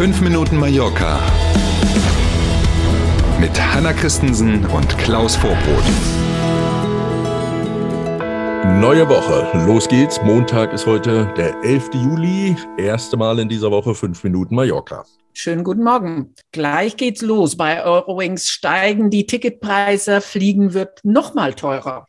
5 Minuten Mallorca mit Hanna Christensen und Klaus Vorbrot. Neue Woche. Los geht's. Montag ist heute der 11. Juli. Erste Mal in dieser Woche 5 Minuten Mallorca. Schönen guten Morgen. Gleich geht's los. Bei Eurowings steigen die Ticketpreise, Fliegen wird noch mal teurer.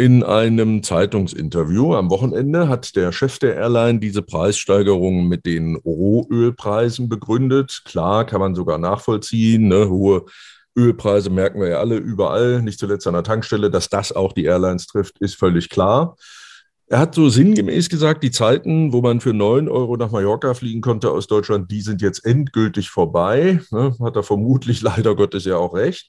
In einem Zeitungsinterview am Wochenende hat der Chef der Airline diese Preissteigerungen mit den Rohölpreisen begründet. Klar, kann man sogar nachvollziehen. Ne? Hohe Ölpreise merken wir ja alle überall, nicht zuletzt an der Tankstelle. Dass das auch die Airlines trifft, ist völlig klar. Er hat so sinngemäß gesagt, die Zeiten, wo man für 9 Euro nach Mallorca fliegen konnte aus Deutschland, die sind jetzt endgültig vorbei. Ne? Hat er vermutlich leider Gottes ja auch recht.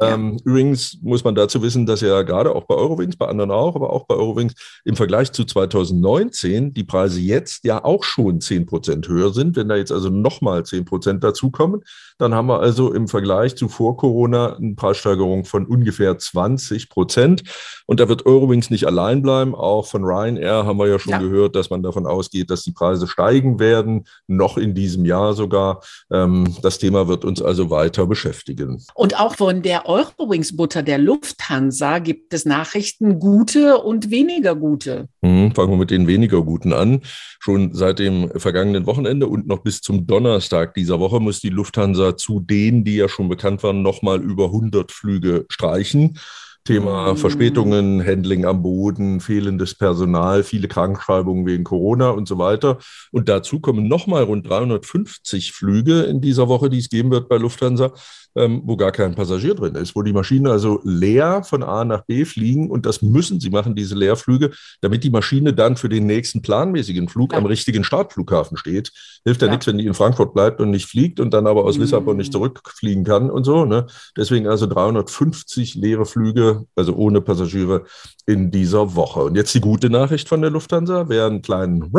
Ja. Ähm, übrigens muss man dazu wissen, dass ja gerade auch bei Eurowings, bei anderen auch, aber auch bei Eurowings im Vergleich zu 2019 die Preise jetzt ja auch schon 10 Prozent höher sind. Wenn da jetzt also nochmal 10 Prozent dazukommen, dann haben wir also im Vergleich zu vor Corona eine Preissteigerung von ungefähr 20 Prozent. Und da wird Eurowings nicht allein bleiben. Auch von Ryanair haben wir ja schon ja. gehört, dass man davon ausgeht, dass die Preise steigen werden, noch in diesem Jahr sogar. Ähm, das Thema wird uns also weiter beschäftigen. Und auch von der Eurowings-Mutter der Lufthansa gibt es Nachrichten, gute und weniger gute. Mhm, fangen wir mit den weniger guten an. Schon seit dem vergangenen Wochenende und noch bis zum Donnerstag dieser Woche muss die Lufthansa zu denen, die ja schon bekannt waren, nochmal über 100 Flüge streichen. Thema mhm. Verspätungen, Handling am Boden, fehlendes Personal, viele Krankschreibungen wegen Corona und so weiter. Und dazu kommen nochmal rund 350 Flüge in dieser Woche, die es geben wird bei Lufthansa ähm, wo gar kein Passagier drin ist, wo die Maschinen also leer von A nach B fliegen und das müssen sie machen, diese Leerflüge, damit die Maschine dann für den nächsten planmäßigen Flug ja. am richtigen Startflughafen steht. Hilft ja, ja, nichts, wenn die in Frankfurt bleibt und nicht fliegt und dann aber aus mhm. Lissabon nicht zurückfliegen kann und so. Ne? Deswegen also 350 leere Flüge, also ohne Passagiere in dieser Woche. Und jetzt die gute Nachricht von der Lufthansa. Wer einen kleinen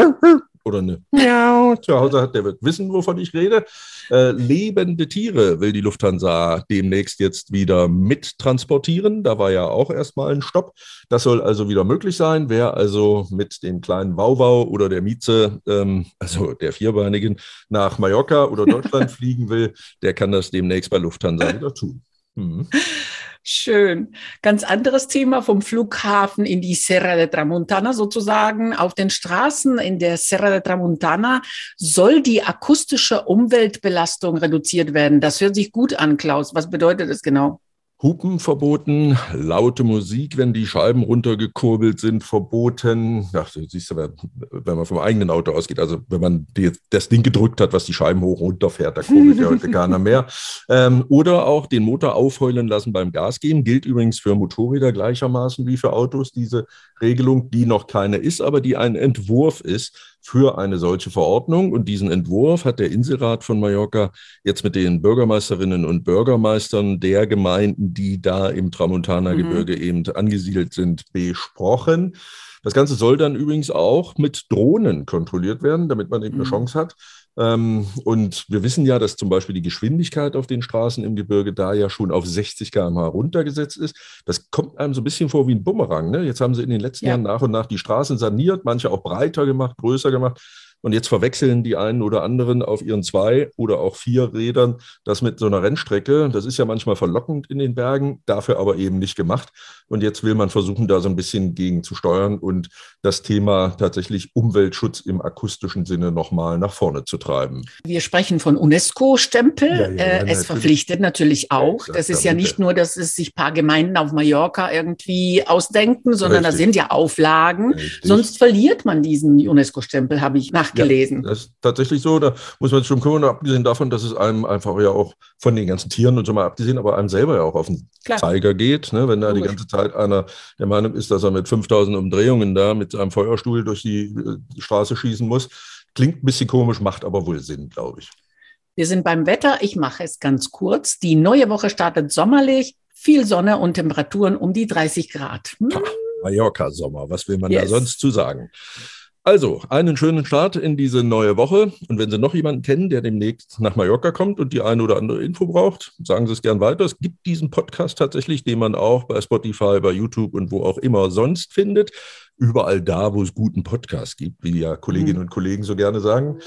oder eine Miau zu Hause hat, der wird wissen, wovon ich rede. Äh, lebende Tiere will die Lufthansa demnächst jetzt wieder mittransportieren. Da war ja auch erstmal ein Stopp. Das soll also wieder möglich sein. Wer also mit dem kleinen Wauwau oder der Mieze, ähm, also der Vierbeinigen, nach Mallorca oder Deutschland fliegen will, der kann das demnächst bei Lufthansa wieder tun. Mhm. Schön. Ganz anderes Thema vom Flughafen in die Serra de Tramontana sozusagen. Auf den Straßen in der Serra de Tramontana soll die akustische Umweltbelastung reduziert werden. Das hört sich gut an, Klaus. Was bedeutet das genau? Hupen verboten, laute Musik, wenn die Scheiben runtergekurbelt sind, verboten. Ach, siehst du, wenn man vom eigenen Auto ausgeht, also wenn man die, das Ding gedrückt hat, was die Scheiben hoch runterfährt, da kurbelt ja heute keiner mehr. Ähm, oder auch den Motor aufheulen lassen beim Gas geben. Gilt übrigens für Motorräder gleichermaßen wie für Autos, diese Regelung, die noch keine ist, aber die ein Entwurf ist für eine solche Verordnung. Und diesen Entwurf hat der Inselrat von Mallorca jetzt mit den Bürgermeisterinnen und Bürgermeistern der Gemeinden, die da im Tramontana-Gebirge mhm. eben angesiedelt sind, besprochen. Das Ganze soll dann übrigens auch mit Drohnen kontrolliert werden, damit man eben eine mhm. Chance hat, und wir wissen ja, dass zum Beispiel die Geschwindigkeit auf den Straßen im Gebirge da ja schon auf 60 km/h runtergesetzt ist. Das kommt einem so ein bisschen vor wie ein Bumerang. Ne? Jetzt haben sie in den letzten ja. Jahren nach und nach die Straßen saniert, manche auch breiter gemacht, größer gemacht. Und jetzt verwechseln die einen oder anderen auf ihren zwei oder auch vier Rädern das mit so einer Rennstrecke. Das ist ja manchmal verlockend in den Bergen, dafür aber eben nicht gemacht. Und jetzt will man versuchen, da so ein bisschen gegen zu steuern und das Thema tatsächlich Umweltschutz im akustischen Sinne nochmal nach vorne zu treiben. Wir sprechen von UNESCO-Stempel. Ja, ja, äh, es verpflichtet natürlich auch. das ist ja nicht nur, dass es sich ein paar Gemeinden auf Mallorca irgendwie ausdenken, sondern Richtig. da sind ja Auflagen. Richtig. Sonst verliert man diesen UNESCO-Stempel, habe ich nach nachgelesen. Ja, das ist tatsächlich so. Da muss man sich schon kümmern, abgesehen davon, dass es einem einfach ja auch von den ganzen Tieren und so mal abgesehen, aber einem selber ja auch auf den Klar. Zeiger geht. Ne? Wenn da Logisch. die ganze Zeit einer der Meinung ist, dass er mit 5000 Umdrehungen da mit seinem Feuerstuhl durch die, die Straße schießen muss. Klingt ein bisschen komisch, macht aber wohl Sinn, glaube ich. Wir sind beim Wetter. Ich mache es ganz kurz. Die neue Woche startet sommerlich, viel Sonne und Temperaturen um die 30 Grad. Hm. Mallorca-Sommer, was will man yes. da sonst zu sagen? Also, einen schönen Start in diese neue Woche. Und wenn Sie noch jemanden kennen, der demnächst nach Mallorca kommt und die eine oder andere Info braucht, sagen Sie es gern weiter. Es gibt diesen Podcast tatsächlich, den man auch bei Spotify, bei YouTube und wo auch immer sonst findet. Überall da, wo es guten Podcast gibt, wie ja Kolleginnen mhm. und Kollegen so gerne sagen.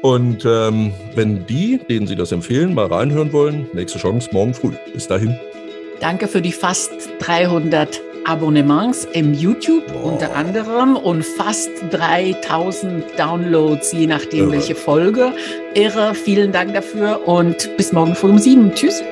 Und ähm, wenn die, denen Sie das empfehlen, mal reinhören wollen, nächste Chance morgen früh. Bis dahin. Danke für die fast 300 Abonnements im YouTube Boah. unter anderem und fast 3000 Downloads, je nachdem Irre. welche Folge. Irre, vielen Dank dafür und bis morgen früh um sieben. Tschüss.